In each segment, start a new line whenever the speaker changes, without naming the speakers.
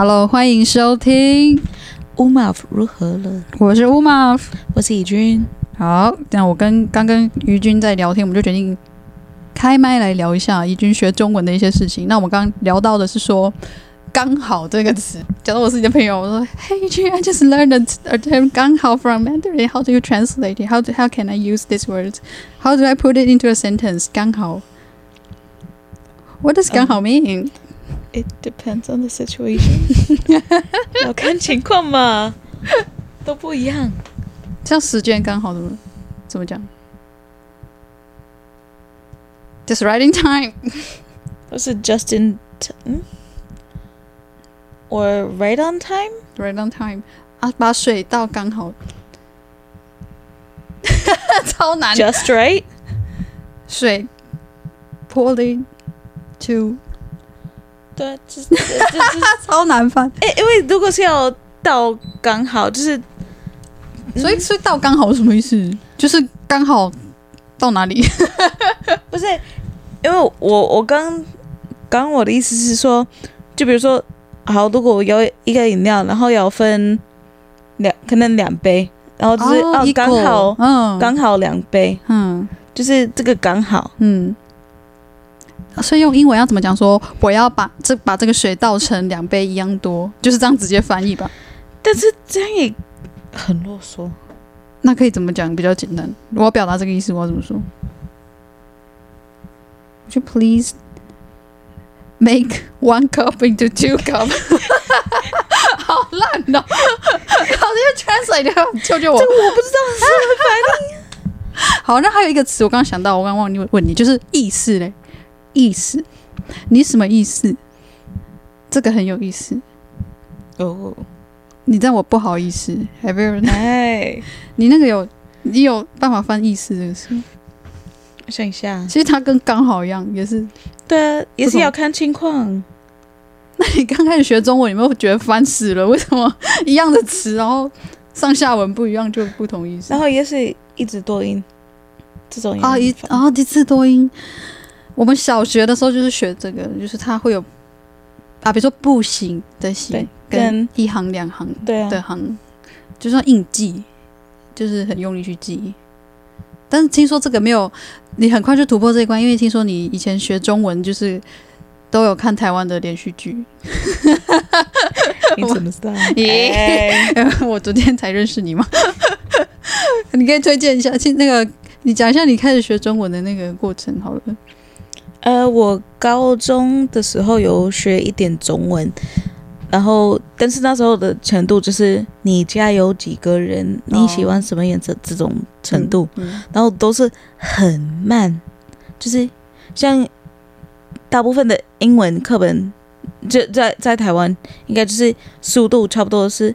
Hello，欢迎收听
乌马夫如何了？
我是乌马夫，
我是怡君。
好，那我跟刚跟怡君在聊天，我们就决定开麦来聊一下怡君学中文的一些事情。那我们刚刚聊到的是说“刚好”这个词，讲到我是你的朋友，我说：“Hey，怡君，I just learned a term 刚好 from Mandarin. How do you translate it? How do, how can I use this word? How do I put it into a sentence? 刚好，What does 刚好 mean?、Um,
It depends on the situation，要看情况嘛，都不一样。
像时间刚好怎么怎么讲？Just right in time，
或是 just in time，or right on time，right
on time 啊，把水倒刚好，超难。
Just right，
水 pouring to。
对，这 这这
超难翻。
哎，因为如果是要倒刚好，就是，
所以所以倒刚好是什么意思？就是刚好到哪里？
不是，因为我我刚刚我的意思是说，就比如说，好，如果我有一个饮料，然后要分两，可能两杯，然后就是哦，刚好，嗯，刚好两杯，嗯，就是这个刚好，嗯。
所以用英文要怎么讲？说我要把这把这个水倒成两杯一样多，就是这样直接翻译吧。
但是这样也很啰嗦。
那可以怎么讲比较简单？我要表达这个意思，我要怎么说？Would you please make one cup into two cup？好烂哦！好，这个 translate，救救我！
这个我不知道是什么翻译。
好，那还有一个词，我刚刚想到，我刚刚忘记问你，就是意思嘞。意思，你什么意思？这个很有意思
哦。Oh.
你让我不好意思，Have you ever？
哎，
你那个有，你有办法翻意思这个词？
我想一下，
其实它跟刚好一样，也是
对啊，也是要看情况。
那你刚开始学中文，有没有觉得烦死了？为什么一样的词，然后上下文不一样就不同意思？
然后也是一直多音这种
啊，一啊一字多音。我们小学的时候就是学这个，就是它会有啊，比如说步行的行跟一行两行的行，啊、就算硬记，就是很用力去记。但是听说这个没有，你很快就突破这一关，因为听说你以前学中文就是都有看台湾的连续剧。
你怎么知道？
我昨天才认识你嘛。你可以推荐一下，那个你讲一下你开始学中文的那个过程好了。
呃，我高中的时候有学一点中文，然后但是那时候的程度就是你家有几个人，你喜欢什么颜色这种程度，哦嗯嗯、然后都是很慢，就是像大部分的英文课本，就在在台湾应该就是速度差不多是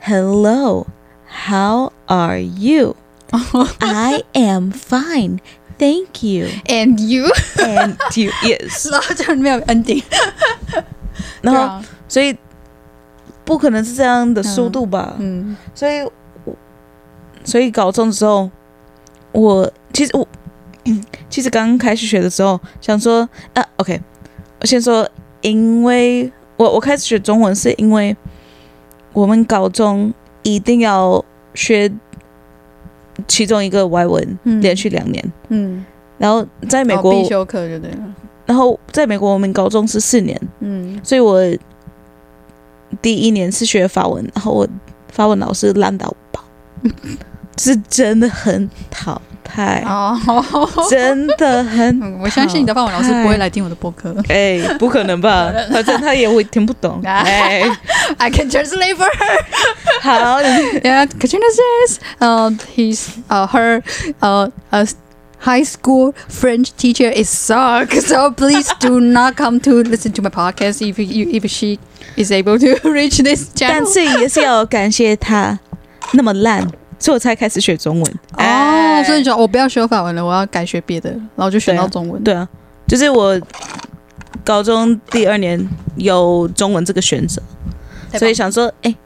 Hello，How are you？I am fine。Thank you.
And you.
And you yes，
然后就没有 ending，
然后所以不可能是这样的速度吧？嗯，所以所以高中的时候，我其实我其实刚开始学的时候想说啊，OK，我先说，因为我我开始学中文是因为我们高中一定要学。其中一个外文连续两年，嗯，然后在美国
必修课就对了。
然后在美国我们高中是四年，嗯，所以我第一年是学法文，然后我法文老师烂到爆，是真的很讨 厌哦，真的很。
我相信你的法文老师不会来听我的播客，
哎，不可能吧？反正他也会听不懂。哎，
I can translate for her。
好，
Yeah, Katrina says, uh, he's, uh, her, uh, uh, high school French teacher is suck. So please do not come to listen to my podcast if you, if she is able to reach this channel.
但是也是要感谢他那么烂。 所以我才开始学中文。
哦，所以就我不要学法文了，我要改学别的，然后就选到中文。
对啊，就是我高中第二年有中文这个选择，所以想说，哎、欸，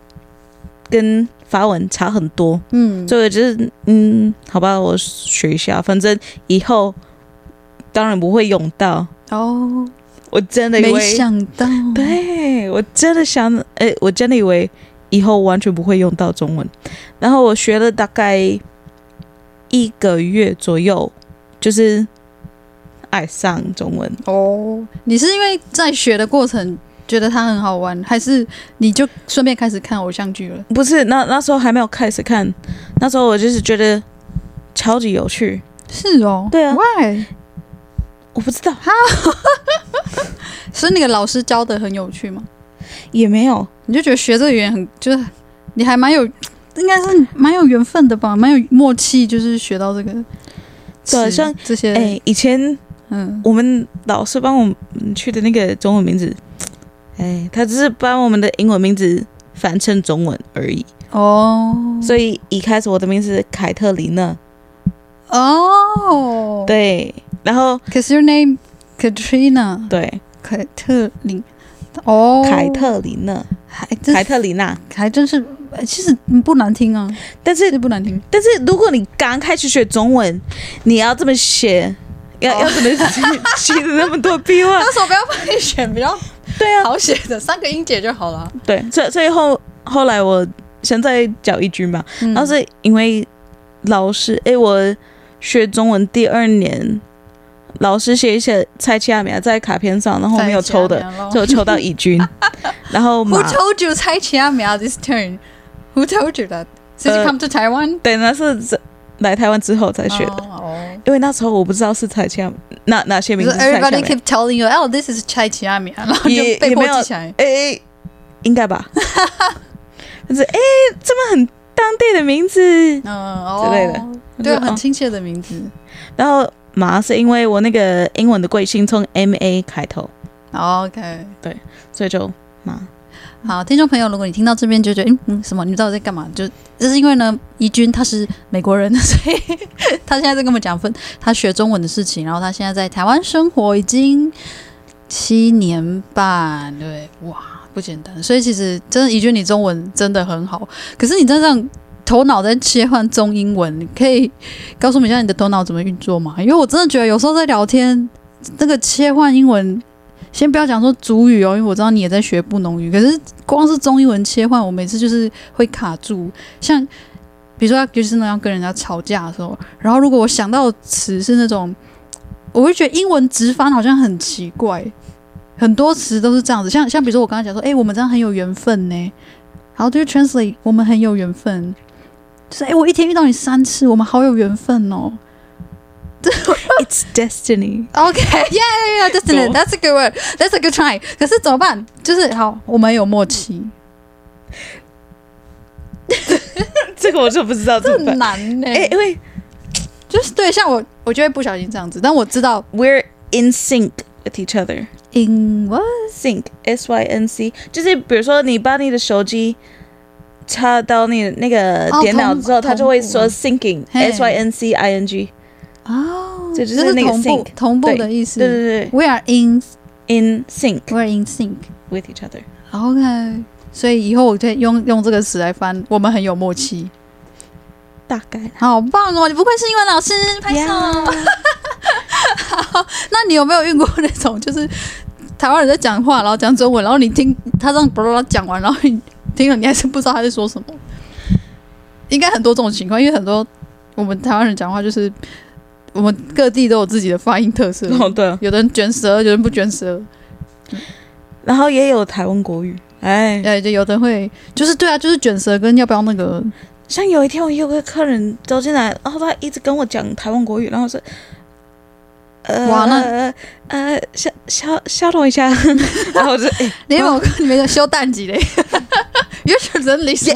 跟法文差很多，嗯，所以就是，嗯，好吧，我学一下，反正以后当然不会用到。
哦。
我真的以为
没想到，
对我真的想，哎、欸，我真的以为以后完全不会用到中文。然后我学了大概一个月左右，就是爱上中文。
哦，你是因为在学的过程觉得它很好玩，还是你就顺便开始看偶像剧了？
不是，那那时候还没有开始看，那时候我就是觉得超级有趣。
是哦，
对啊
，Why？
我不知道哈，
所以那个老师教的很有趣吗？
也没有，
你就觉得学这个语言很，就是你还蛮有，应该是蛮有缘分的吧，蛮有默契，就是学到这个。
对，像
这些，
哎、欸，以前，嗯，我们老师帮我们去的那个中文名字，哎、欸，他只是把我们的英文名字翻成中文而已。哦，所以一开始我的名字是凯特琳娜。哦，对。然后
，Cause your name Katrina，
对，
凯特琳，哦，
凯特琳娜，还凯特琳娜，
还真是，其实不难听啊，
但是
不难听。
但是如果你刚开始学中文，你要这么写，要、oh. 要怎么写 的那么多笔画？
那时候不要帮你选比较
对啊
好写的三个音节就好了。
对，所以所以后后来我现在教一句嘛，然后是因为老师，哎，我学中文第二年。老师写一写蔡奇亚米亚在卡片上，然后没有抽的，就抽到乙君。然后
Who told you 蔡奇亚米亚 this turn？Who told you that？是 come to Taiwan？
对，那是来台湾之后才学的。哦，因为那时候我不知道是蔡奇亚，哪哪些名字。
Everybody keep telling you，oh this is 蔡奇亚米亚，然后就被迫记起来。
哎，应该吧？就是哎，这么很当地的名字，嗯，之类的，
对，很亲切的名字。
然后。马是因为我那个英文的贵姓从 M A 开头
，OK，
对，所以就马。
好，听众朋友，如果你听到这边就觉得，嗯嗯，什么？你知道我在干嘛？就就是因为呢，怡君他是美国人，所以他现在在跟我们讲分他学中文的事情。然后他现在在台湾生活已经七年半，对，哇，不简单。所以其实真的，怡君你中文真的很好，可是你真的这样。头脑在切换中英文，你可以告诉我们一下你的头脑怎么运作吗？因为我真的觉得有时候在聊天，那个切换英文，先不要讲说主语哦，因为我知道你也在学布农语，可是光是中英文切换，我每次就是会卡住。像比如说，就是那样跟人家吵架的时候，然后如果我想到词是那种，我会觉得英文直翻好像很奇怪，很多词都是这样子。像像比如说我刚刚讲说，哎、我们这样很有缘分呢，然后就 translate，我们很有缘分。就是哎，我一天遇到你三次，我们好有缘分哦。
It's destiny.
OK, yeah, yeah, yeah, destiny. That's a good word. That's a good try. 可是怎么办？就是好，我们有默契。
这个我就不知道怎么办。
很难呢、欸。
哎，因为
就是对，像我，我就会不小心这样子。但我知道
，we're in sync with each other.
In what?
Sync. S Y N C. 就是比如说，你把你的手机。插到那那个电脑之后，它就会说 syncing，s y n c i n g，哦，这就是那个 sync
同步的意思。
对对对
，We are in
in sync，We
are in sync
with each other。
OK，所以以后我可以用用这个词来翻，我们很有默契。
大概，
好棒哦！你不愧是英文老师，拍手。好，那你有没有遇过那种，就是台湾人在讲话，然后讲中文，然后你听他这样巴拉巴拉讲完，然后你。听了你还是不知道他在说什么，应该很多这种情况，因为很多我们台湾人讲话就是我们各地都有自己的发音特色。
哦，对啊，
有的人卷舌，有的人不卷舌，
然后也有台湾国语，哎，
对，就有的会，就是对啊，就是卷舌跟要不要那个，
像有一天我有个客人走进来，然后他一直跟我讲台湾国语，然后说。呃，哇，那呃，消消消融一下，然后我就哎，
你有看里面的修淡季嘞？有些人理解。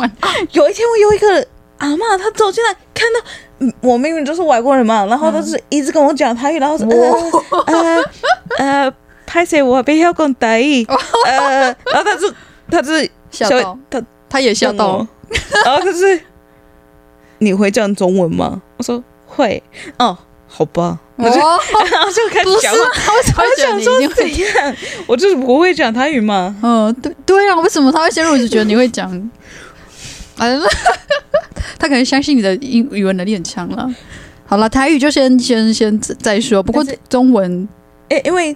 有一天我有一个阿妈，她走进来，看到我明明就是外国人嘛，然后她是一直跟我讲台语，然后说呃呃，拍谢我不要讲台语，呃，然后他就他就是
笑到，他他也笑到，
然后就是你会讲中文吗？我说会，哦。好吧，我就 然后就开始讲了。我想说怎样？我就是不会讲台语嘛。
嗯，对对啊，为什么他会先入我就觉得你会讲？啊，他可能相信你的英语文能力很强了。好了，台语就先先先再说。不过中文，
诶，因为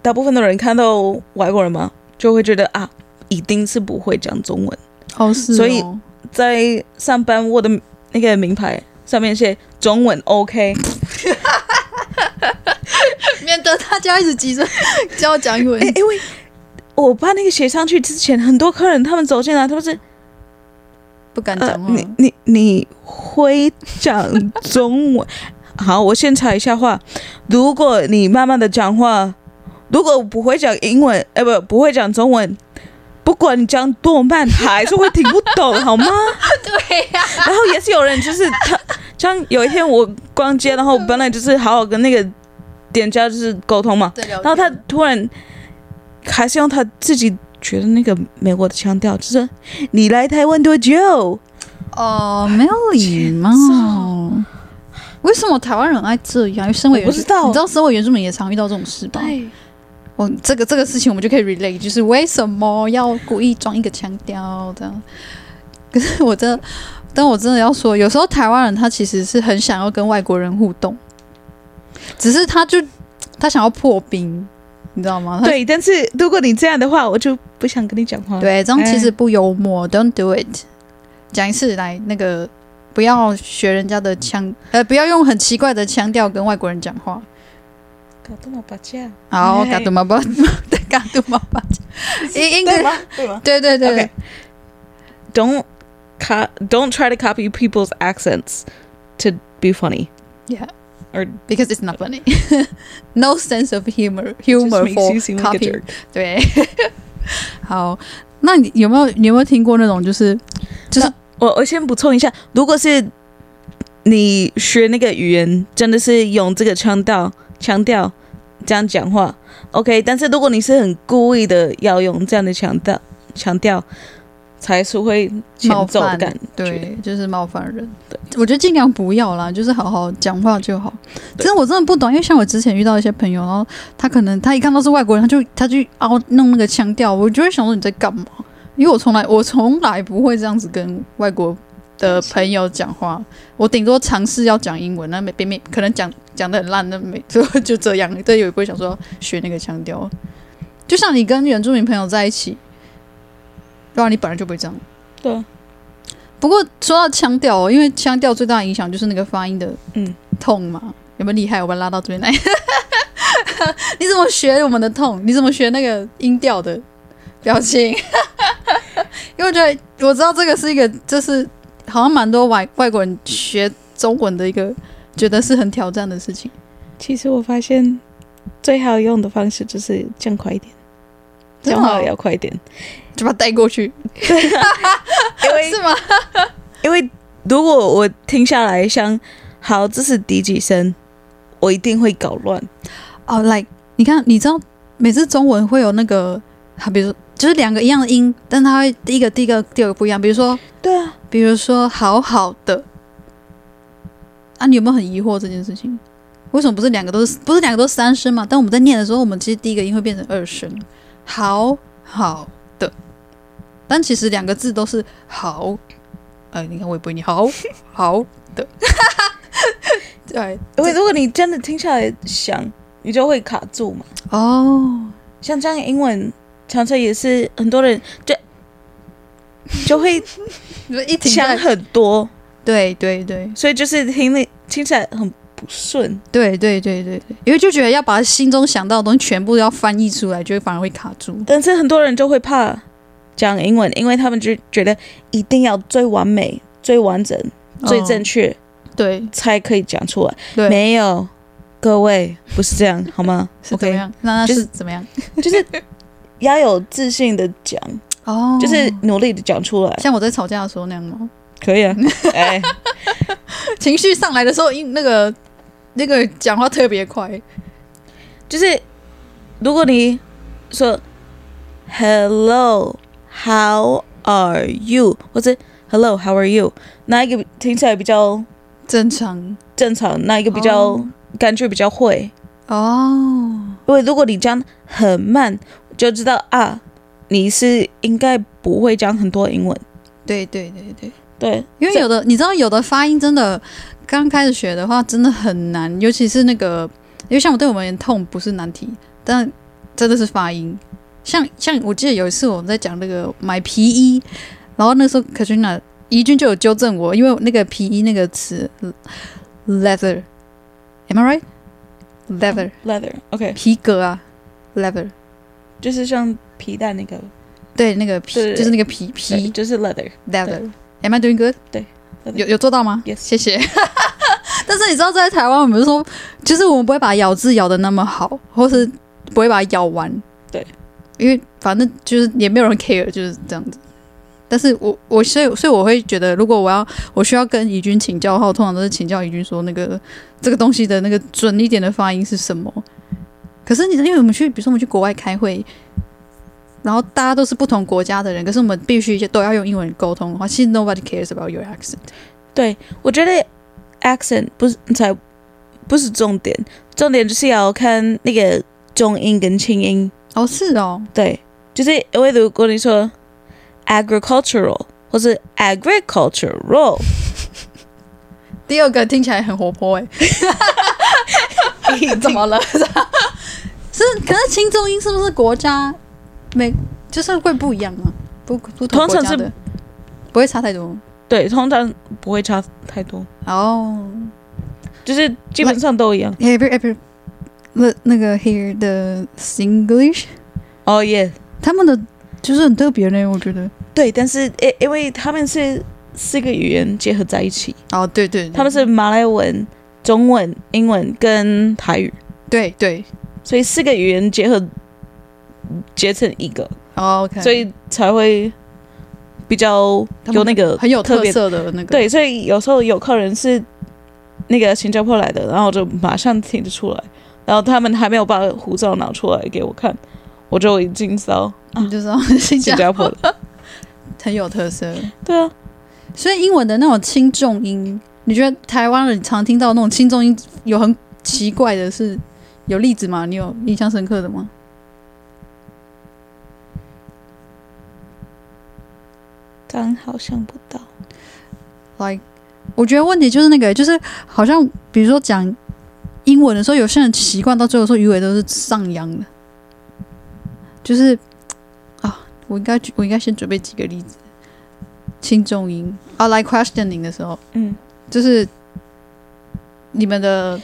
大部分的人看到外国人嘛，就会觉得啊，一定是不会讲中文。
哦，是哦。
所以在上班，我的那个名牌上面写中文 OK。
免得大家一直急着教我讲英文。
欸，因为我把那个写上去之前，很多客人他们走进来，他们是
不敢讲话。
呃、你你你会讲中文？好，我先插一下话。如果你慢慢的讲话，如果不会讲英文，哎、欸，不，不会讲中文，不管你讲多慢，还是会听不懂，好吗？
对呀、啊。
然后也是有人，就是他，像有一天我逛街，然后本来就是好好跟那个店家就是沟通嘛，然后他突然还是用他自己觉得那个美国的腔调，就是你来台湾多久？
哦，没有礼貌。为什么台湾人爱这样？因为身为原住民，你知道，身为原住民也常遇到这种事吧？对，哦，这个这个事情我们就可以 relate，就是为什么要故意装一个腔调这样？可是我真的，但我真的要说，有时候台湾人他其实是很想要跟外国人互动，只是他就他想要破冰，你知道吗？
对，但是如果你这样的话，我就不想跟你讲话。
对，这样其实不幽默。Don't do it。讲一次来那个。不要学人家的腔，呃，不要用很奇怪的腔调跟外国人讲话。
搞杜马巴加，
好，嘎杜马巴，对，嘎杜马巴加，应该吗？对吗？对对对。
Don't co don't try to copy people's accents to be funny.
Yeah, or because it's not funny. No sense of humor, humor for copy. 对。好，那你有没有你有没有听过那种就是就是？
我我先补充一下，如果是你学那个语言，真的是用这个腔调腔调这样讲话，OK。但是如果你是很故意的要用这样的腔调腔调， 才是会
冒犯对，就是冒犯人。对，我觉得尽量不要啦，就是好好讲话就好。其实我真的不懂，因为像我之前遇到一些朋友，然后他可能他一看到是外国人，他就他就凹弄那个腔调，我就会想说你在干嘛？因为我从来我从来不会这样子跟外国的朋友讲话，我顶多尝试要讲英文，那没没可能讲讲的很烂，那没就就这样，对，也不会想说学那个腔调。就像你跟原住民朋友在一起，对啊，你本来就不会这样。
对。
不过说到腔调哦，因为腔调最大的影响就是那个发音的嗯痛嘛，有没有厉害？我把它拉到这边来。你怎么学我们的痛？你怎么学那个音调的？表情，因为我觉得我知道这个是一个，就是好像蛮多外外国人学中文的一个，觉得是很挑战的事情。
其实我发现最好用的方式就是降快一点，讲话也要快一点，
就把它带过去。
因为是吗？因为如果我听下来像，好，这是第几声，我一定会搞乱。
哦、oh,，like 你看，你知道每次中文会有那个，好，比如说。就是两个一样的音，但它会第一个、第一个、第二个不一样。比如说，
对啊，
比如说“好好的”，啊，你有没有很疑惑这件事情？为什么不是两个都是不是两个都是三声嘛？但我们在念的时候，我们其实第一个音会变成二声，“好好的”，但其实两个字都是“好”。哎，你看我也不会念“好 好的”，对，
因为如果你真的听下来想，你就会卡住嘛。
哦，
像这样英文。常常也是很多人就 就会想很多，
对对对，
所以就是听那听起来很不顺，
对对对对对，因为就觉得要把心中想到的东西全部要翻译出来，就会反而会卡住。
但是很多人就会怕讲英文，因为他们就觉得一定要最完美、最完整、最正确，
对，
才可以讲出来。对，没有，各位不是这样，好吗？
是怎么样？那那是怎么样？
就是。要有自信的讲 哦，就是努力的讲出来，
像我在吵架的时候那样吗？
可以啊，哎，
情绪上来的时候，因那个那个讲话特别快，
就是如果你说 “Hello, how are you” 或者 “Hello, how are you”，哪一个听起来比较
正常？
正常，哪一个比较感觉比较会
哦？
因为如果你讲很慢。就知道啊，你是应该不会讲很多英文。
对对对对
对，
因为有的你知道，有的发音真的刚开始学的话，真的很难。尤其是那个，因为像我对我们痛不是难题，但真的是发音。像像我记得有一次我们在讲那个买皮衣，然后那时候 Katrina 怡君就有纠正我，因为那个皮衣那个词 leather，am I right？leather，leather，OK，皮革啊，leather，
就是像皮带那个，
对，那个皮就是那个皮皮，
就是 leather，leather，am
I doing good？
对，
有有做到吗
？Yes，
谢谢。但是你知道在台湾，我们说，就是我们不会把咬字咬的那么好，或是不会把它咬完，
对。
因为反正就是也没有人 care，就是这样子。但是我我所以所以我会觉得，如果我要我需要跟怡君请教的话，我通常都是请教怡君说那个这个东西的那个准一点的发音是什么。可是你因为我们去，比如说我们去国外开会，然后大家都是不同国家的人，可是我们必须都要用英文沟通的话，其实 nobody cares about your accent。
对，我觉得 accent 不是才不是重点，重点就是要看那个重音跟轻音。
哦，是哦，
对，就是因为如果你说 agricultural 或是 agricultural，
第二个听起来很活泼哎，怎么了？是，可是轻重音是不是国家每就是会不一样啊？不不同国家的不会差太多，
对，通常不会差太多
哦，
就是基本上都一样。
那那个 here 的 Singlish，
哦耶，
他们的就是很特别呢，我觉得。
对，但是因因为他们是四个语言结合在一起。
哦，对对，
他们是马来文、中文、英文跟台语。
对对，
所以四个语言结合结成一个。
哦，OK。
所以才会比较有那个
很有特色的那个。
对，所以有时候有客人是那个新加坡来的，然后就马上听得出来。然后他们还没有把护照拿出来给我看，我就已经知道，
你就知道新加坡的，很有特色。
对啊，
所以英文的那种轻重音，你觉得台湾人常听到那种轻重音有很奇怪的是有例子吗？你有印象深刻的吗？
刚好想不到。
Like，我觉得问题就是那个，就是好像比如说讲。英文的时候，有些人习惯到最后说鱼尾都是上扬的，就是啊，我应该我应该先准备几个例子，轻重音啊，like questioning 的时候，嗯，就是你们的，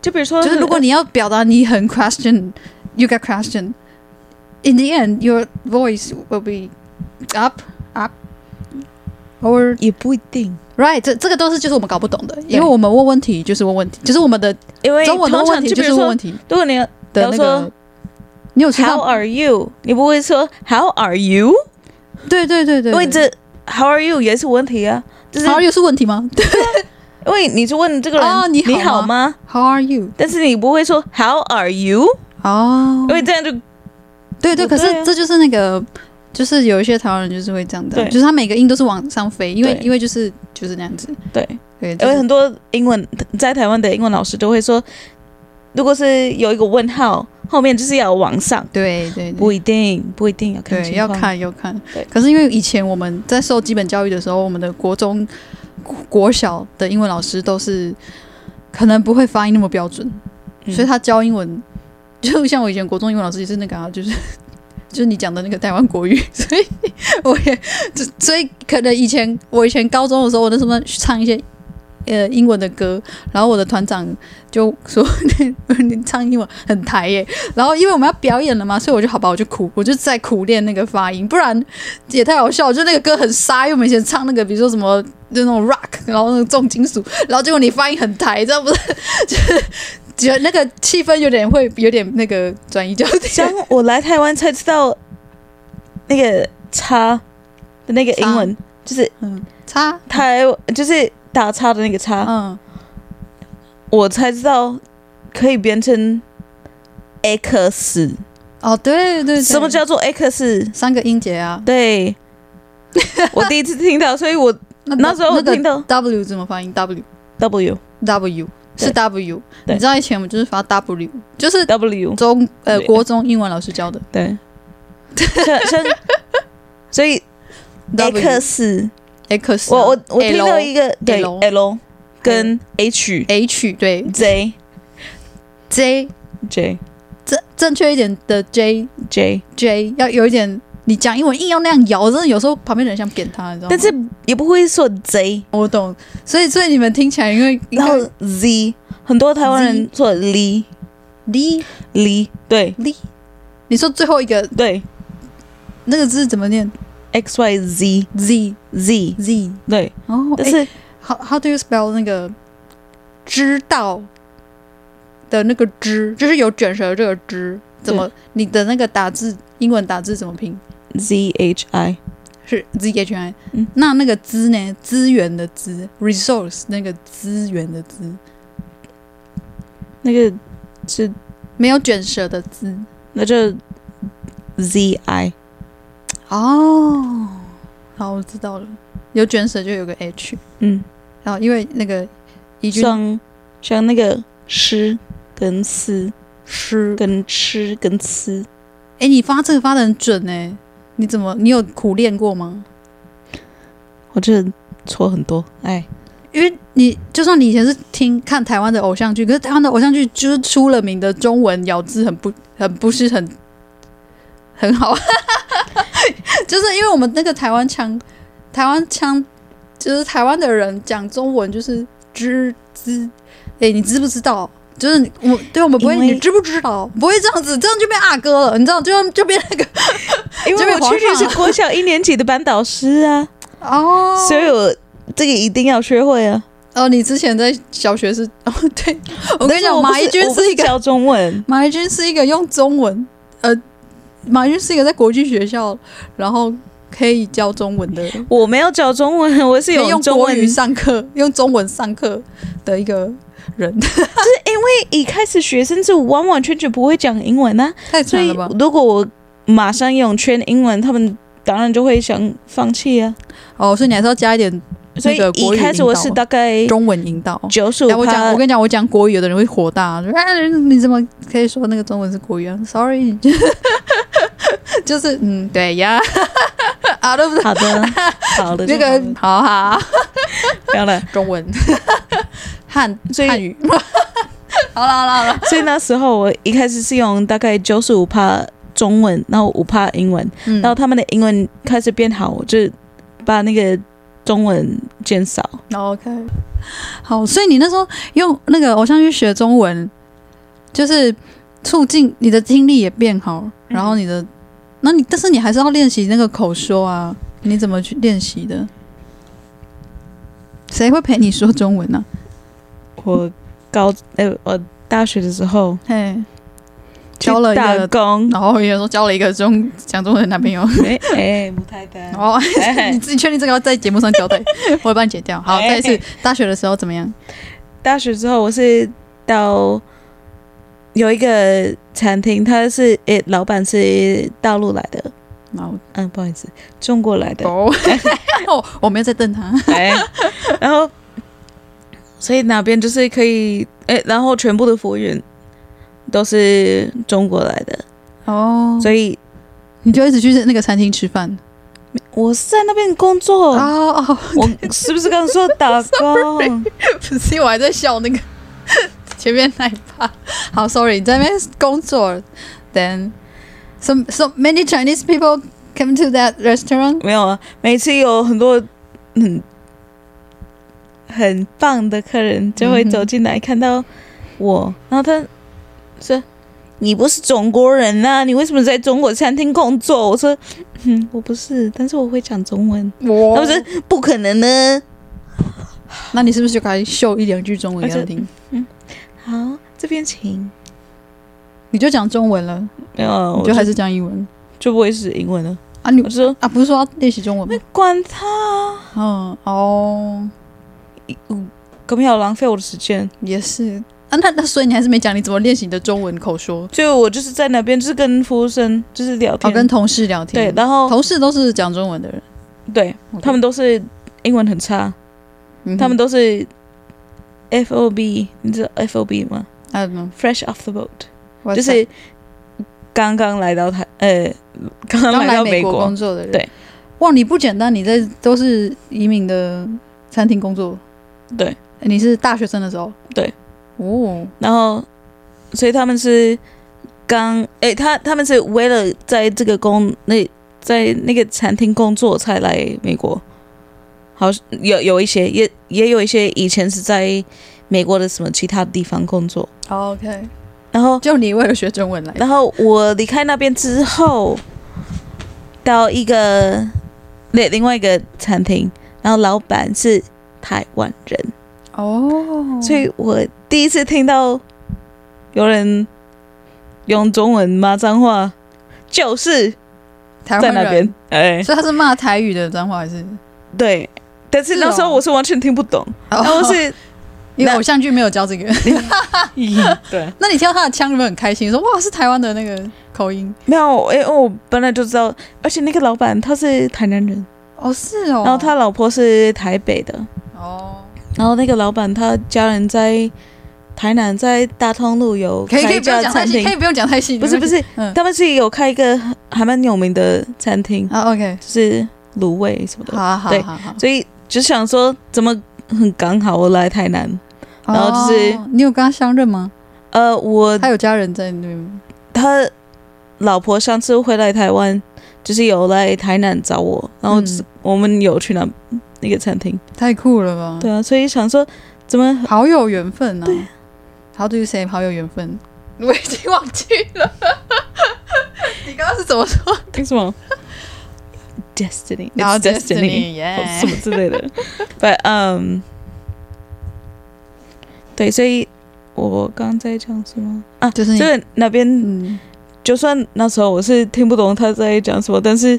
就比如说，
就是如果你要表达你很 question，you get question，in the end your voice will be up up up，or
也不一定。
Right，这这个都是就是我们搞不懂的，因为我们问问题就是问问题，就是我们的
因为
中文的问题就是问问题。
如果你的那个，你有 How are you？你不会说 How are you？
对对对对，
因为这 How are you 也是问题啊，就是
How are you 是问题吗？对，
因为你是问这个人你好吗
？How are you？
但是你不会说 How are you？哦，因为这样就
对对，可是这就是那个。就是有一些台湾人就是会这样的，就是他每个音都是往上飞，因为因为就是就是那样子。
对对，因为很多英文在台湾的英文老师都会说，如果是有一个问号后面就是要往上。
对对，
不一定不一定要看，
对要看要看。对，可是因为以前我们在受基本教育的时候，我们的国中、国小的英文老师都是可能不会发音那么标准，所以他教英文就像我以前国中英文老师也是那个啊，就是。就是你讲的那个台湾国语，所以我也就，所以可能以前我以前高中的时候，我那时候唱一些呃英文的歌，然后我的团长就说你唱英文很台耶，然后因为我们要表演了嘛，所以我就好吧，我就苦，我就在苦练那个发音，不然也太好笑。就那个歌很沙，因为我们以前唱那个，比如说什么就那种 rock，然后那种重金属，然后结果你发音很台，知道不是？就是。觉得那个气氛有点会有点那个转移焦点。
像我来台湾才知道，那个叉的那个英文就是嗯
叉
台就是打叉的那个叉。嗯，我才知道可以变成 X
哦对对对，
什么叫做 X
三个音节啊？
对，我第一次听到，所以我那时候我听到
W 怎么发音？W。
W
W。是 W，你知道以前我们就是发 W，就是
W
中呃国中英文老师教的，
对，所以 X X，我我我听到一个对 L 跟 H
H 对。
J
J
J
正正确一点的 J
J
J 要有一点，你讲英文硬要那样咬，真的有时候旁边的人想扁他，你知道吗？
但是也不会说 Z，
我懂。所以所以你们听起来，因为
然后 Z 很多台湾人说 Li
Li
Li 对。
Li，你说最后一个
对，
那个字怎么念
？X Y Z
Z
Z
Z
对，
哦，
但是
How how do you spell 那个知道？的那个知？就是有卷舌这个知，怎么你的那个打字英文打字怎么拼
？Z H I
是 Z H I，嗯，那那个资呢？资源的资，resource 那个资源的资，
那个是
没有卷舌的资，
那就 Z I。
哦，好，我知道了，有卷舌就有个 H，嗯，然后因为那个
像像那个诗。跟吃
吃
跟吃跟吃，
哎、欸，你发这个发的很准哎，你怎么你有苦练过吗？
我觉得错很多哎，
因为你就算你以前是听看台湾的偶像剧，可是台湾的偶像剧就是出了名的中文咬字很不很不是很很好，就是因为我们那个台湾腔，台湾腔就是台湾的人讲中文就是知知，哎、欸，你知不知道？就是我对我们不会，你知不知道？不会这样子，这样就变阿哥了，你知道？就就变那个，
因为我确实是国小一年级的班导师啊，哦，所以我这个一定要学会啊。
哦，你之前在小学是？哦，对，我跟你讲，马一军是一个
教中文，
马一军是一个用中文，呃，马一军是一个在国际学校，然后可以教中文的。
我没有教中文，我是有
用国语上课，用中文上课的一个。人就是
因为一开始学生是完完全全不会讲英文呢、啊，
太惨了吧？
如果我马上用全英文，他们当然就会想放弃啊。
哦，所以你还是要加一点。
所以一开始我是大概
中文引导
九十五。
我讲，我跟你讲，我讲国语，有的人会火大，说啊，你怎么可以说那个中文是国语啊？Sorry，就是嗯，对呀，
好的，好的，好的，
这个好好，
不要了，
中文。汉汉语，好了好了好了。
所以那时候我一开始是用大概九十五帕中文，然后五帕英文，嗯，然后他们的英文开始变好，我就把那个中文减少。
OK，好，所以你那时候用那个偶像剧学中文，就是促进你的听力也变好，然后你的，那你但是你还是要练习那个口说啊，你怎么去练习的？谁会陪你说中文呢？啊？
我高诶、欸，我大学的时候，
嘿，交了一个工，然后有人说交了一个中讲中文的男朋友，
哎哎、欸，不太对
哦，你自己确定这个要在节目上交代，我会帮你剪掉。好，再一次，大学的时候怎么样？
大学之后，我是到有一个餐厅，他是诶、欸，老板是大陆来的，然后嗯，不好意思，中国来的，哦，
我没有在瞪他，
哎，然后。所以哪边就是可以哎，然后全部的服务员都是中国来的。哦，所以
你就一直去那个餐厅吃饭。
我是在那边工作。哦，哦，我是不是刚刚说打工？
不是，我还在笑那个前面那一趴。好，sorry，在那边工作，then so so many Chinese people come to that restaurant。
没有啊，每次有很多很。很棒的客人就会走进来看到我，然后他说：“你不是中国人呐、啊？你为什么在中国餐厅工作？”我说：“嗯，我不是，但是我会讲中文。”他们说：“不可能呢。”
那你是不是就该秀一两句中文给他听？
嗯，好，这边请。
你就讲中文了，
没有，
你就还是讲英文，
就不会是英文了
啊？你说啊，不是说要练习中文吗？
管他，
嗯，哦。
嗯，根本要浪费我的时间。
也是啊，那那所以你还是没讲你怎么练习你的中文口说？
就我就是在那边，就是跟服务生就是聊天，
哦，跟同事聊天。
对，然后
同事都是讲中文的人，
对，Okay. 他们都是英文很差，嗯、他们都是 F O B，你知道 F O B 吗
？I don't know.
Fresh off the boat，就是刚刚来到台，呃，刚刚来到美国
工作的人。
对，
哇，你不简单，你在都是移民的餐厅工作。
对，
你是大学生的时候，
对，
哦，
然后，所以他们是刚哎、欸，他他们是为了在这个工那在那个餐厅工作才来美国。好，有有一些也也有一些以前是在美国的什么其他地方工作。
OK，
然后
就你为了学中文来。
然后我离开那边之后，到一个另另外一个餐厅，然后老板是台湾人。
哦、oh，
所以我第一次听到有人用中文骂脏话，就是在那边。哎，
所以他是骂台语的脏话还是？
对，但是那时候我是完全听不懂。然后是
因为偶像剧没有教这个。
对，
那你听到他的腔有没有很开心？说哇，是台湾的那个口音？
没有，因为我本来就知道，而且那个老板他是台南人。
哦，是哦。
然后他老婆是台北的。
哦。
然后那个老板他家人在台南，在大通路有开一家餐厅，
可以不用讲太细。
不是不是，嗯，他们是有开一个还蛮有名的餐厅
啊。OK，
就是卤味什么的。
好好
对
好好。
所以就想说，怎么很刚好我来台南，然后就是、
哦、你有跟他相认吗？
呃，我
他有家人在那边。
他老婆上次回来台湾，就是有来台南找我，然后我们有去那。那个餐厅
太酷了吧？
对啊，所以想说怎么
好有缘分啊？
对
，How do you say 好有缘分？我已经忘记了。你刚刚是怎么说？
听什么？Destiny，
然后 Destiny，
什么之类的。But um，对，所以我刚在讲什么啊？就是就是那边、嗯，就算那时候我是听不懂他在讲什么，但是。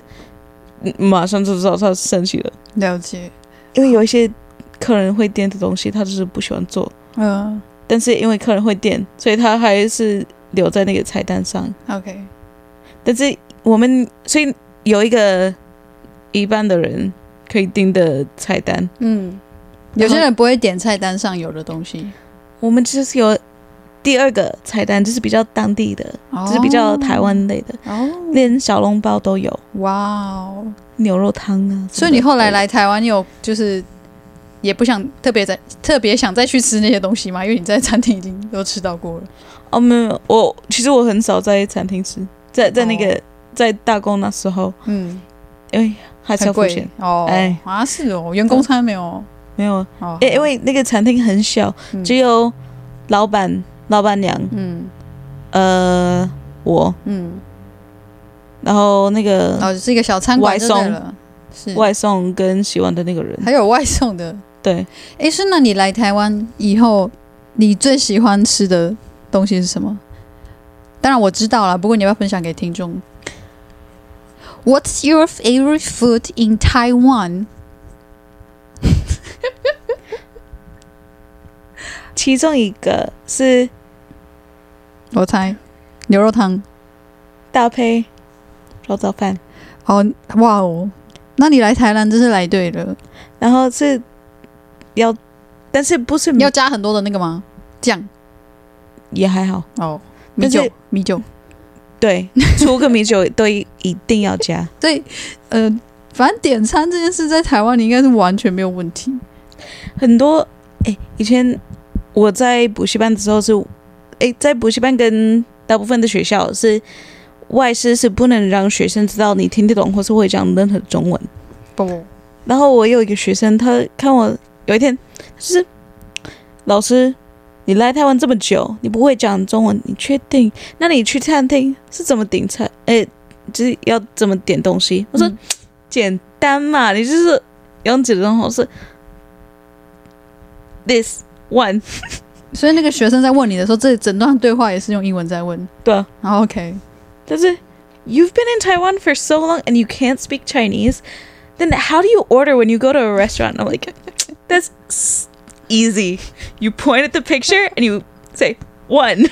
马上就知道他生气了。
了解，
因为有一些客人会点的东西，他就是不喜欢做。
嗯，
但是因为客人会点，所以他还是留在那个菜单上。
OK，
但是我们所以有一个一般的人可以订的菜单。
嗯，有些人不会点菜单上有的东西。
我们就是有。第二个菜单就是比较当地的，哦、就是比较台湾类的，哦，连小笼包都有。
哇哦，
牛肉汤啊！
所以你后来来台湾，你有就是也不想特别在特别想再去吃那些东西吗？因为你在餐厅已经都吃到过了。
哦，没有，我其实我很少在餐厅吃，在在那个、哦、在大工那时候，嗯，因为还是要付钱。
哦。哎，啊是哦，员工餐没有
没有，哦，因为那个餐厅很小，嗯、只有老板。老板娘，嗯，呃，我，嗯，然后那个
哦，是一个小餐馆，外送是。
外送跟喜欢的那个人，
还有外送的，
对，
哎，是那你来台湾以后，你最喜欢吃的东西是什么？当然我知道了，不过你要不要分享给听众？What's your favorite food in Taiwan？
其中一个是，
我猜牛肉汤
搭配肉燥饭。
哦，哇哦，那你来台南真是来对了。
然后是要，但是不是
要加很多的那个吗？酱
也还好
哦。米酒，米酒，
对，出个米酒都一定要加。
对，呃，反正点餐这件事在台湾你应该是完全没有问题。
很多哎，以前。我在补习班的时候是，诶，在补习班跟大部分的学校是外师是不能让学生知道你听得懂或是会讲任何中文。
不。
然后我有一个学生，他看我有一天，就是老师，你来台湾这么久，你不会讲中文，你确定？那你去餐厅是怎么点菜？诶，就是要怎么点东西？我说、嗯、简单嘛，你就是用几种方式。This。One，
所以那个学生在问你的时候，这整段对话也是用英文在问。
对啊，
然后 OK，
但是 You've been in Taiwan for so long and you can't speak Chinese, then how do you order when you go to a restaurant? I'm like, that's easy. You point at the picture and you say one.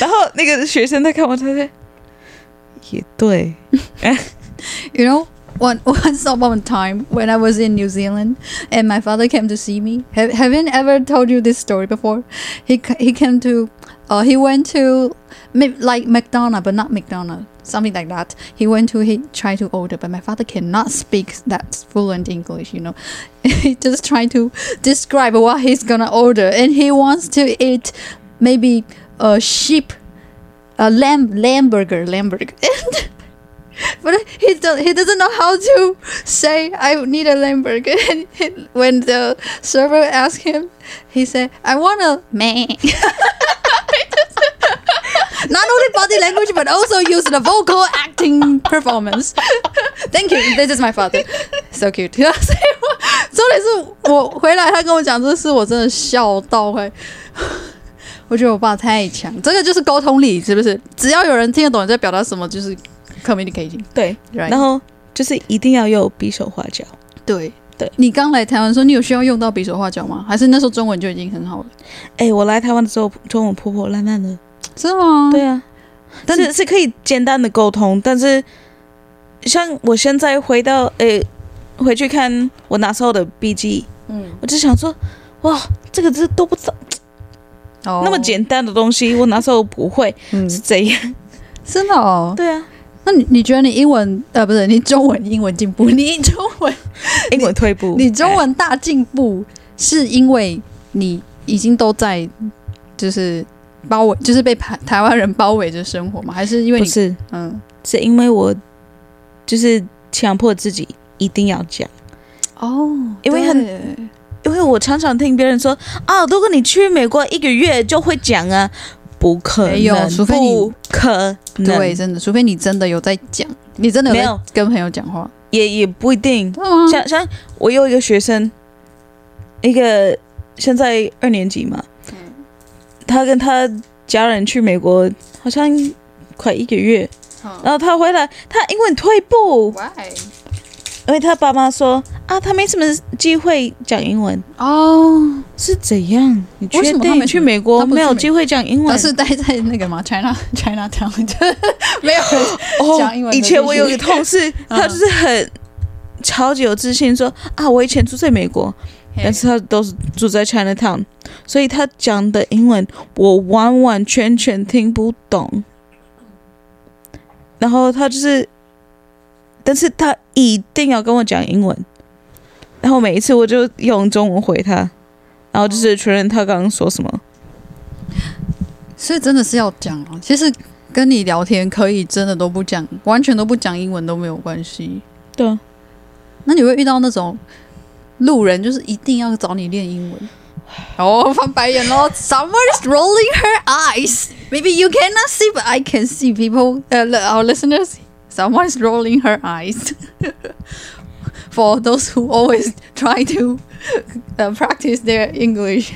然后那个学生在看我，他说也对。
You know. One, once upon a time, when I was in New Zealand, and my father came to see me. Have Haven't ever told you this story before? He he came to, uh, he went to, like McDonald, but not McDonald, something like that. He went to he tried to order, but my father cannot speak that fluent English. You know, he just trying to describe what he's gonna order, and he wants to eat maybe a sheep a lamb lamburger lamburger but he don't, he doesn't know how to say I need a lamburger and when the server asked him he said I want a man not only body language but also use the vocal acting performance thank you this is my father so cute 重点是我回来他跟我讲这事我真的笑到会我觉得我爸太强，这个就是沟通力，是不是？只要有人听得懂你在表达什么，就是 communicating。
对，right? 然后就是一定要用比手画脚。
对对，你刚来台湾的时候，你有需要用到比手画脚吗？还是那时候中文就已经很好了？
哎、欸，我来台湾的时候，中文破破烂烂的，
是吗？
对啊，但是是可以简单的沟通，但是像我现在回到，哎、欸，回去看我那时候的笔记，嗯，我就想说，哇，这个字都不知道。Oh. 那么简单的东西，我那时候不会，嗯、是这样，
真的哦。
对啊，
那你你觉得你英文呃不是你中文英文进步，你中文
英文退步，
你，你中文大进步，是因为你已经都在就是包围，就是被台台湾人包围着生活吗？还是因为你
不是
嗯，
是因为我就是强迫自己一定要讲。
哦，oh,
因为很。因为我常常听别人说啊，如果你去美国一个月就会讲啊，不可能，没有，除非你不可能，
对，真的，除非你真的有在讲，你真的没有。在跟朋友讲话，
也也不一定。像像我有一个学生，一个现在二年级嘛，他跟他家人去美国，好像快一个月，然后他回来，他英文退步。Why？因为他爸妈说啊，他没什么机会讲英文
哦，
是怎样？你确定去美国没有机会讲英文？
他是待在那个吗？China China Town，没有讲英文。
以前我有一个同事，他就是很超级有自信，说啊，我以前住在美国，但是他都是住在 China Town，所以他讲的英文我完完全全听不懂。然后他就是。但是他一定要跟我讲英文，然后每一次我就用中文回他，然后就是确认他刚刚说什么。
所以真的是要讲啊！其实跟你聊天可以真的都不讲，完全都不讲英文都没有关系。
对啊，
那你会遇到那种路人，就是一定要找你练英文。哦，翻白眼咯！Someone is rolling her eyes. Maybe you cannot see, but I can see people. Uh, our listeners. Someone's rolling her eyes. For those who always try to uh, practice their English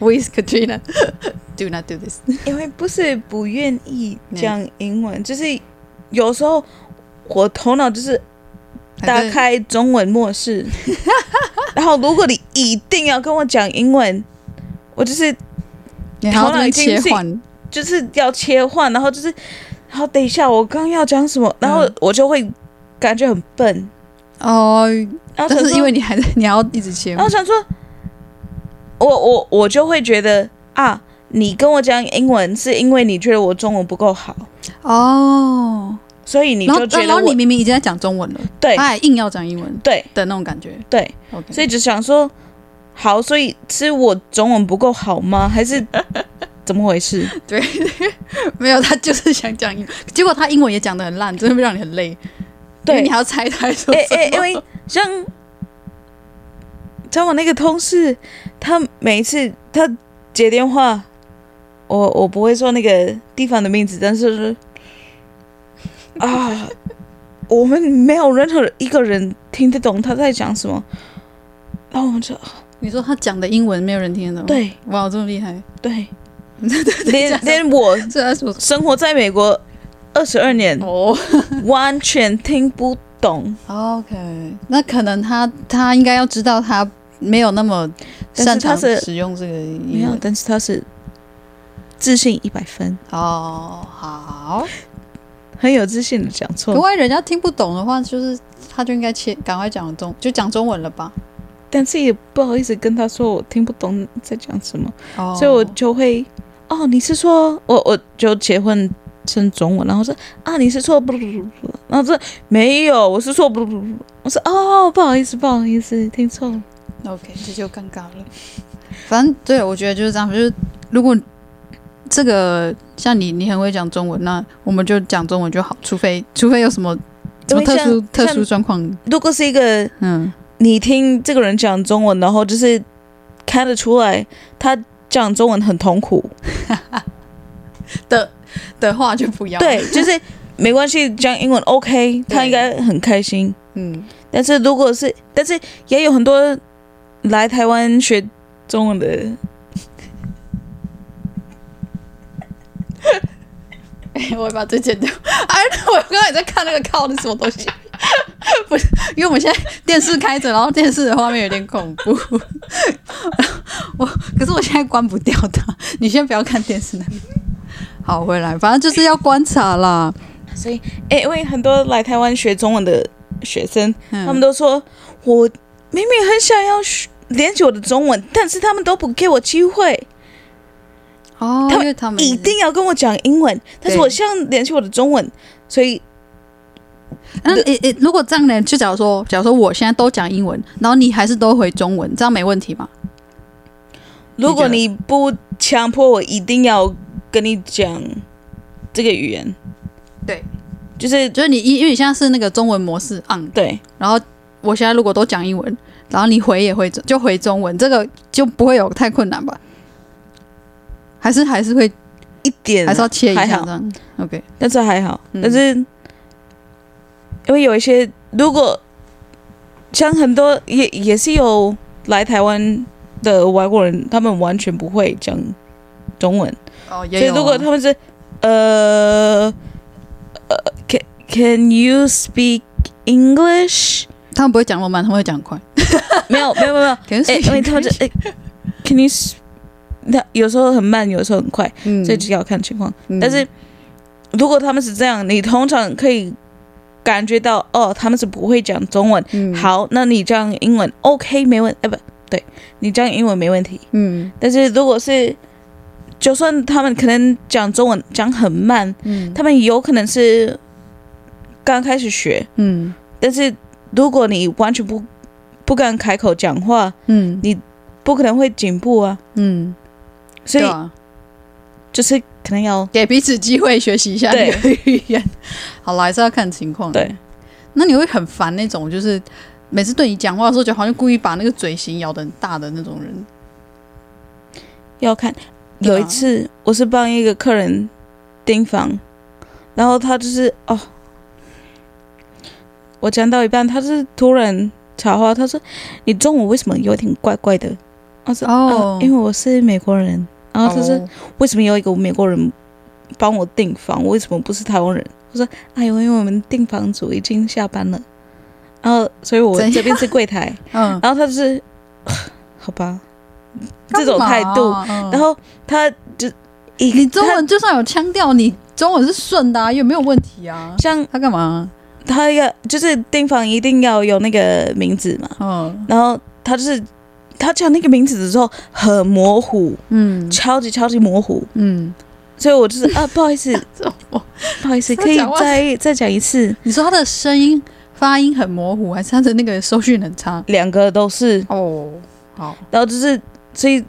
with Katrina, do not do this.
因为不是不愿意讲英文，就是有时候我头脑就是打开中文模式， 然后如果你一定要跟我讲英文，我就是头脑切换，就是要切换，然后就是。然后等一下，我刚要讲什么，然后我就会感觉很笨
哦。然后但是因为你还在，你要一直切。
然后想说，我我我就会觉得啊，你跟我讲英文是因为你觉得我中文不够好
哦，
所以你就觉得
然后你明明已经在讲中文了，
对，
他还硬要讲英文，
对
的那种感觉，
对，okay. 所以就想说，好，所以是我中文不够好吗？还是？怎么回事？
对，没有，他就是想讲英文，结果他英文也讲的很烂，真的会让你很累。对，你还要猜他说什么？欸欸、因为
像像我那个同事，他每一次他接电话，我我不会说那个地方的名字，但是啊，我们没有任何一个人听得懂他在讲什么。然后我们就，
你说他讲的英文没有人听得懂？
对，
哇，这么厉害，
对。连连我生活在美国二十二年，哦，完全听不懂。
OK，那可能他他应该要知道他没有那么擅长使用这个
没有，但是他是自信一百分。
哦，好，
很有自信的讲错。
如果人家听不懂的话，就是他就应该切赶快讲中就讲中文了吧。
但是也不好意思跟他说我听不懂在讲什么，哦，所以我就会。哦，你是说我我就结婚成中文，然后说啊，你是说不不不不，然后说没有，我是说不不不，我说哦，不好意思，不好意思，听错了。
OK，这就尴尬了。反正对，我觉得就是这样，就是如果这个像你，你很会讲中文，那我们就讲中文就好，除非除非有什么什么特殊特殊状况。
如果是一个嗯，你听这个人讲中文，然后就是看得出来他讲中文很痛苦
的的话，就不要。
对，就是没关系，讲英文 OK，他应该很开心。嗯，但是如果是，但是也有很多来台湾学中文的。
我会把这剪掉。哎，我刚刚也在看那个靠的什么东西，不是，因为我们现在电视开着，然后电视的画面有点恐怖。我可是我现在关不掉它，你先不要看电视那里。好，回来，反正就是要观察啦。
所以，哎、欸，因为很多来台湾学中文的学生，嗯、他们都说，我明明很想要学练习我的中文，但是他们都不给我机会。
哦，
他们他们一定要跟我讲英文，但是我希望联系我的中文，所以，
那诶诶，如果这样呢？就假如说，假如说我现在都讲英文，然后你还是都回中文，这样没问题吗？
如果你不强迫我一定要跟你讲这个语言，
对，就是就是你因因为你现在是那个中文模式，on，
对，
然后我现在如果都讲英文，然后你回也会就回中文，这个就不会有太困难吧？还是还是会
一点，
还是要切一下这
样
，OK。
但是还好，嗯、但是因为有一些，如果像很多也也是有来台湾的外国人，他们完全不会讲中文，
哦，
也啊、所以如果他们是呃呃，Can Can you speak English？
他们不会讲那么慢，他们会讲快。
没有没有没有，哎，因为他们就哎，Can you？他有时候很慢，有时候很快，嗯、所以就要看情况。嗯、但是如果他们是这样，你通常可以感觉到哦，他们是不会讲中文。嗯、好，那你讲英文 OK 没问题？哎，不对，你讲英文没问题。嗯。但是如果是，就算他们可能讲中文讲很慢，嗯，他们有可能是刚开始学，嗯。但是如果你完全不不敢开口讲话，嗯，你不可能会进步啊，嗯。所以，啊、就是可能要
给彼此机会学习一下对语言。好了，还是要看情况。
对，
那你会很烦那种，就是每次对你讲话的时候，就好像故意把那个嘴型咬的很大的那种人。
要看，有一次我是帮一个客人订房，然后他就是哦，我讲到一半，他是突然插话，他说：“你中午为什么有点怪怪的？”我说：“哦、啊，因为我是美国人。”然后他说：“为什么有一个美国人帮我订房？为什么不是台湾人？”我说：“哎呦，因为我们订房组已经下班了，然后所以我这边是柜台。”嗯，然后他就是好吧，这种态度。嗯、然后他就
你中文就算有腔调，你中文是顺的，啊，也没有问题啊。
像
他干嘛？
他要就是订房一定要有那个名字嘛。嗯，然后他就是。他叫那个名字的时候很模糊，嗯，超级超级模糊，嗯，所以我就是啊，不好意思，不好意思，可以再再讲一次。
你说他的声音发音很模糊，还是他的那个收讯很差？
两个都是
哦，好，
然后就是，所以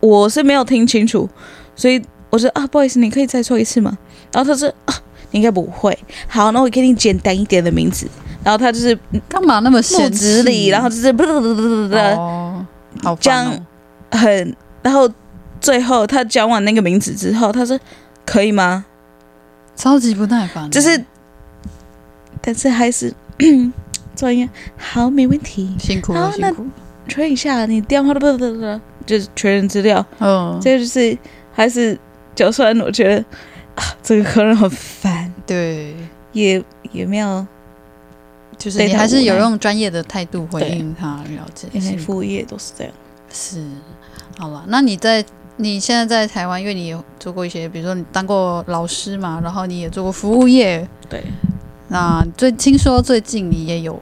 我是没有听清楚，所以我说啊，不好意思，你可以再说一次吗？然后他说啊，你应该不会，好，那我给你简单一点的名字。然后他就是
干嘛那么木
子里，然后就是不不不不不不，讲很，然后最后他讲完那个名字之后，他说可以吗？
超级不耐烦，
就是，但是还是 专业，好，没问题，
辛苦了，辛苦。
确认一下你电话的不不不，就是确认资料，嗯，这就是还是，就算我觉得啊，这个客人很烦，
对，
也也没有。
就是你还是有用专业的态度回应他，了解。
因为服务业都是这样。
是，好了，那你在你现在在台湾，因为你有做过一些，比如说你当过老师嘛，然后你也做过服务业。
对。
那最听说最近你也有，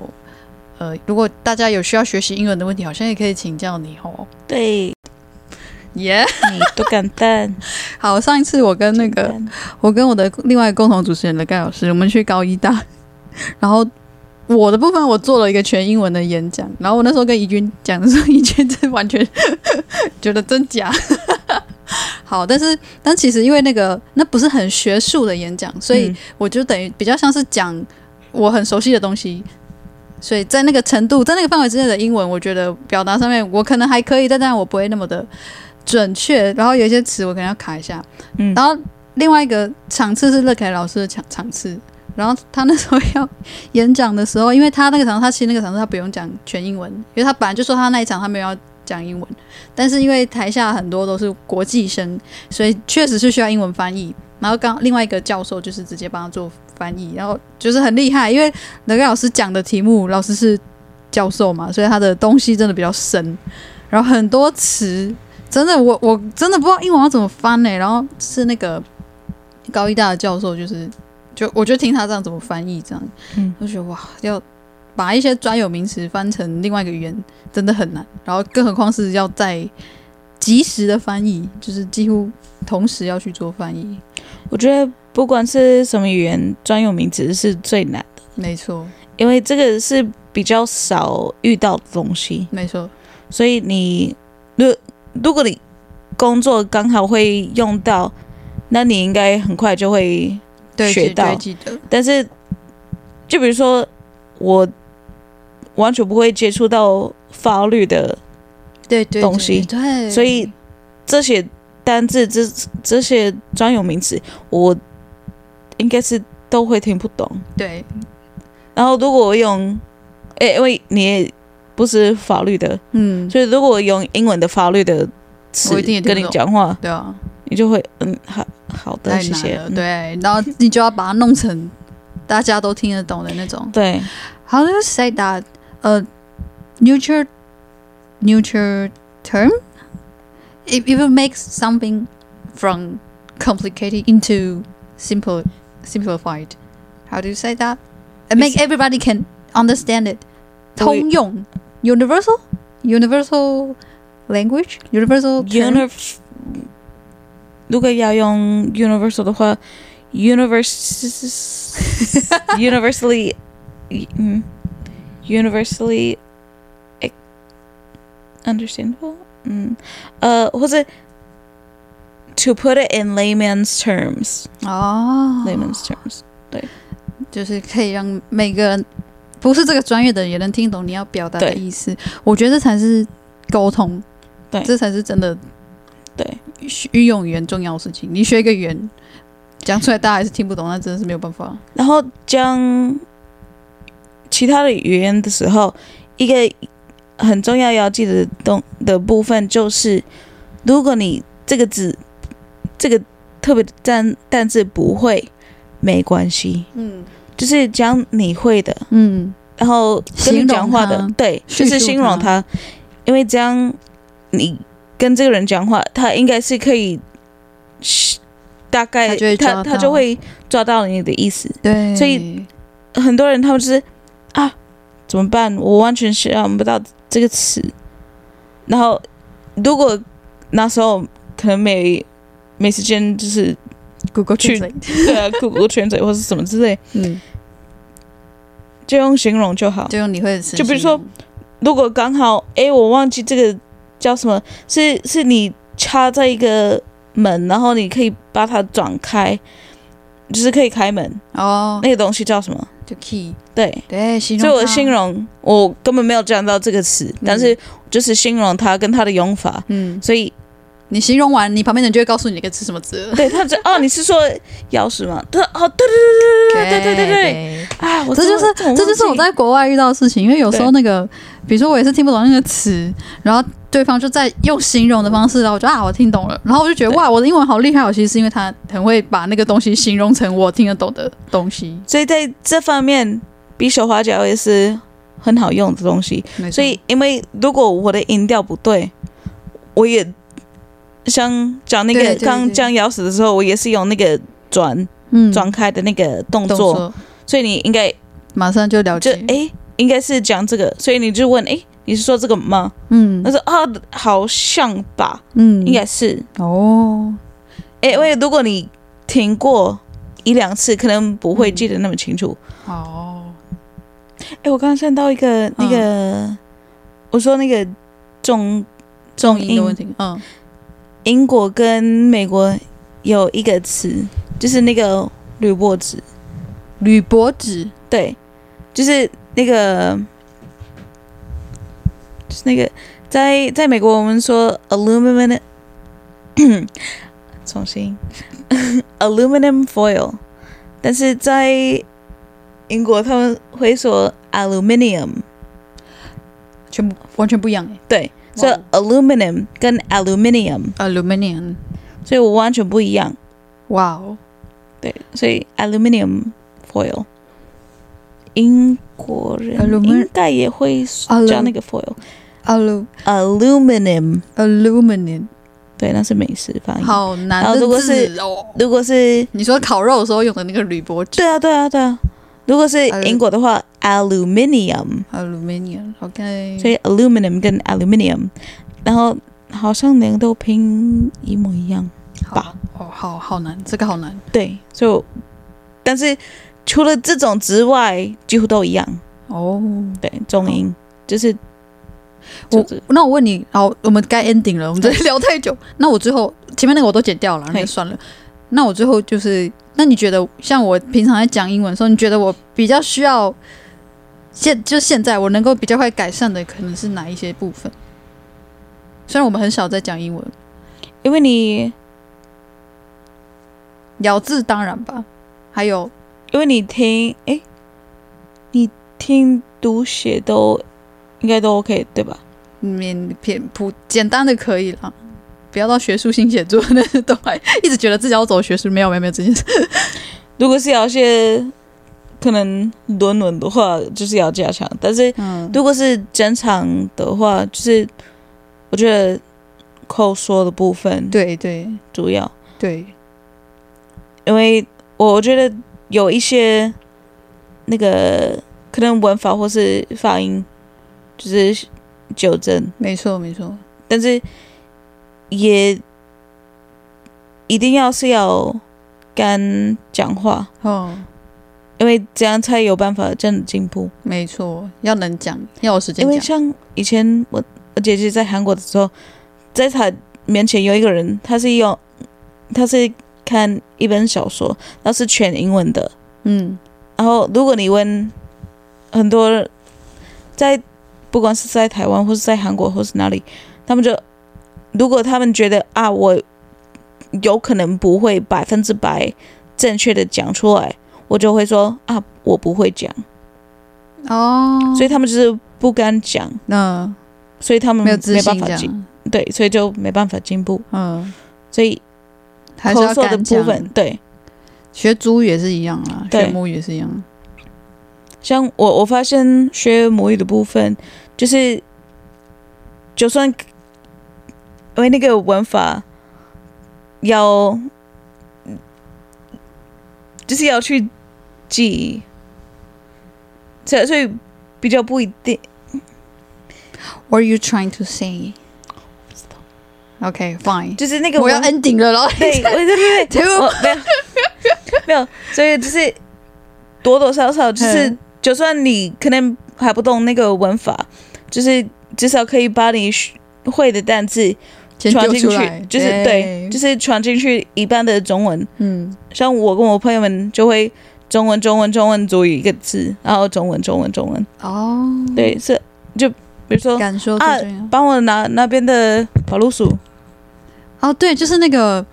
呃，如果大家有需要学习英文的问题，好像也可以请教你哦。
对。
耶 Yeah，
你都敢当。
好，上一次我跟那个我跟我的另外共同主持人的盖老师，我们去高一大，然后。我的部分我做了一个全英文的演讲，然后我那时候跟怡君讲的时候，怡君真完全觉得真假。好，但是但其实因为那个那不是很学术的演讲，所以我就等于比较像是讲我很熟悉的东西，所以在那个程度，在那个范围之内的英文，我觉得表达上面我可能还可以，但当然我不会那么的准确，然后有一些词我可能要卡一下。嗯，然后另外一个场次是乐凯老师的场场次，然后他那时候要演讲的时候，因为他那个场他其实那个场他不用讲全英文，因为他本来就说他那一场他没有要。讲英文，但是因为台下很多都是国际生，所以确实是需要英文翻译。然后刚另外一个教授就是直接帮他做翻译，然后就是很厉害，因为那个老师讲的题目，老师是教授嘛，所以他的东西真的比较深，然后很多词真的我我真的不知道英文要怎么翻呢、然后是那个高一大的教授，就是就我就听他这样怎么翻译，这样，嗯，我觉得哇要。把一些专有名词翻成另外一个语言真的很难，然后更何况是要在及时的翻译，就是几乎同时要去做翻译。
我觉得不管是什么语言，专有名词是最难的。
没错，
因为这个是比较少遇到的东西。
没错，
所以你如如果你工作刚好会用到，那你应该很快就会学到。
记得。
但是，就比如说我。完全不会接触到法律的对东西，
对，对，对，
所以这些单字、这这些专有名词，我应该是都会听不懂。
对，
然后如果我用，哎，因为你也不是法律的，嗯，所以如果我用英文的法律的词跟你讲话，
对啊，
你就会嗯，好好的，谢谢。
对，然后你就要把它弄成大家都听得懂的那种。
对，
How do you say that? a neutral neutral term if it will make something from complicated into simple simplified how do you say that and make everybody can understand it 通用 universal universal language universal
Unif 如果要用 universal 的话 universe universally 嗯 universally understandable，嗯，呃，或者 to put it in layman's terms，
哦，
layman's terms，对，
就是可以让每个人不是这个专业的人也能听懂你要表达的意思。我觉得这才是沟通，
对，
这才是真的，
对，
运用语言重要的事情。你学一个语言讲出来，大家还是听不懂，那真的是没有办法。
然后将。其他的语言的时候，一个很重要要记得的东的部分就是，如果你这个字这个特别单单字不会，没关系，嗯，就是讲你会的，嗯，然后跟你讲话的，对，就是形容他，因为这样你跟这个人讲话，他应该是可以大概他他就会抓到你的意思，
对，
所以很多人他们就是。啊，怎么办？我完全想不到这个词。然后，如果那时候可能没没时间，就是
Google 去对
啊，Google 圈嘴或是什么之类，嗯，就用形容就好，
就用你会的词。
就比如说，如果刚好哎，我忘记这个叫什么，是是你插在一个门，然后你可以把它转开，就是可以开门哦。那个东西叫什么？
就 key。
对
对，
所以我形容我根本没有讲到这个词，嗯，但是就是形容它跟它的用法。嗯，所以
你形容完，你旁边人就会告诉你那个是什么字。
对，他就哦，你是说钥匙吗？对哦，对对对对对对对对对啊！
这就是这就是我在国外遇到的事情，因为有时候那个，比如说我也是听不懂那个词，然后对方就在用形容的方式，然后我就啊，我听懂了，然后我就觉得哇，我的英文好厉害！我其实是因为他很会把那个东西形容成我听得懂的东西，
所以在这方面。比手画脚也是很好用的东西，所以因为如果我的音调不对，我也像讲那个刚讲咬死的时候，我也是用那个转嗯。转开的那个动作，所以你应该
马上就了解，
哎，应该是讲这个，所以你就问，哎，你是说这个吗？嗯，他说啊，好像吧，嗯，应该是。哦，哎，因为如果你听过一两次，可能不会记得那么清楚，
嗯、哦。
哎，我刚刚看到一个那个，嗯、我说那个重重音
的问题，嗯，
英国跟美国有一个词，就是那个铝箔纸。
铝箔纸，
对，就是那个，就是那个，在在美国我们说 aluminum，重新 aluminum foil，但是在英国他们会说 aluminium，
全部完全不一样诶。
对，所以 aluminum 跟 aluminium，aluminium，所以我完全不一样。
哇哦，
对，所以 aluminium。foil，英国人应该也会叫那个 foil，aluminum，aluminum，对，那是美式发音。
好难
的字哦。如果是
你说烤肉的时候用的那个铝箔纸，
对啊，对啊，对啊。如果是英国的话，aluminium，aluminium，OK。所以 aluminum 跟 aluminium，然后好像两个都拼一模一样吧？
哦，好好难，这个好难。
对，就但是。除了这种之外，几乎都一样
哦。
对，重音、哦、就是
我。那我问你，好，我们该 ending 了，我们这聊太久。那我最后前面那个我都剪掉了，那就算了。那我最后就是，那你觉得像我平常在讲英文的时候，你觉得我比较需要现就现在我能够比较快改善的，可能是哪一些部分？虽然我们很少在讲英文，
因为你
咬字当然吧，还有。
因为你听，哎，你听读写都应该都 OK 对吧？
嗯，偏普简单的可以了，不要到学术性写作，那都还一直觉得自己要走学术，没有没有没有这件事。
如果是要写可能论文的话，就是要加强。但是如果是正常的话，就是我觉得口说的部分，
对对，
主要
对，
因为我觉得。有一些那个可能文法或是发音就是纠正，
没错没错，
但是也一定要是要敢讲话
哦，
因为这样才有办法真的进步。
没错，要能讲，要有时间。
因为像以前我我姐姐在韩国的时候，在她面前有一个人，他是用他是。看一本小说，那是全英文的，
嗯，
然后如果你问很多在不管是在台湾或是在韩国或是哪里，他们就如果他们觉得啊，我有可能不会百分之百正确的讲出来，我就会说啊，我不会讲，
哦，
所以他们就是不敢讲，
那
所以他们
没有自信
没办法进，对，所以就没办法进步，
嗯，
所以。口说的部分，对，
学猪语也是一样啊，学母语也是一样。
像我，我发现学母语的部分，就是就算因为那个文法要，就是要去记，所以所以比较不一定。
What are you trying to say? OK，fine，
就是那个
我要 ending 了咯。
对 对对对对，没有。没有，所以就是多多少少就是，就算你可能还不懂那个文法，就是至少可以把你会的单词传进去，就是对，就是传进去一半的中文。
嗯，
像我跟我朋友们就会中文中文中文组一个字，然后中文中文中文。
哦，
对，是就比如说啊，帮我拿那边的跑路鼠。
哦，对，就是那个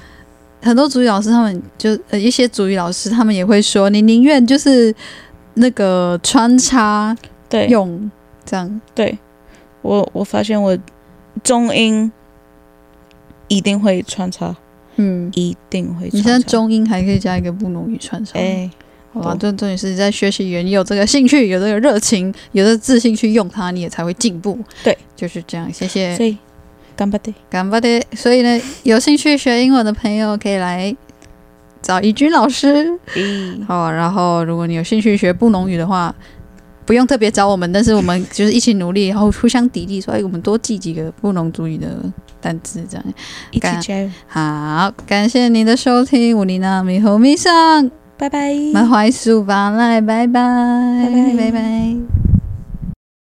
很多主语老师，他们就呃一些主语老师，他们也会说，你宁愿就是那个穿插对用这样。
对，我我发现我中英一定会穿插，
嗯，
一定会穿插。
你现在中英还可以加一个布农语穿插，哎，好吧，这重点是在学习语言，你有这个兴趣，有这个热情，有这个自信去用它，你也才会进步。
对，
就是这样。谢谢。
干巴爹，
干巴爹。所以呢，有兴趣学英文的朋友可以来找怡君老师。
嗯，
好，然后如果你有兴趣学布农语的话，不用特别找我们，但是我们就是一起努力，然后互相砥砺，所以我们多记几个布农族语的单词，这样
一起加油。
好，感谢您的收听，五里娜米和米上，
拜拜。
满怀书吧来，拜拜，拜拜，拜拜。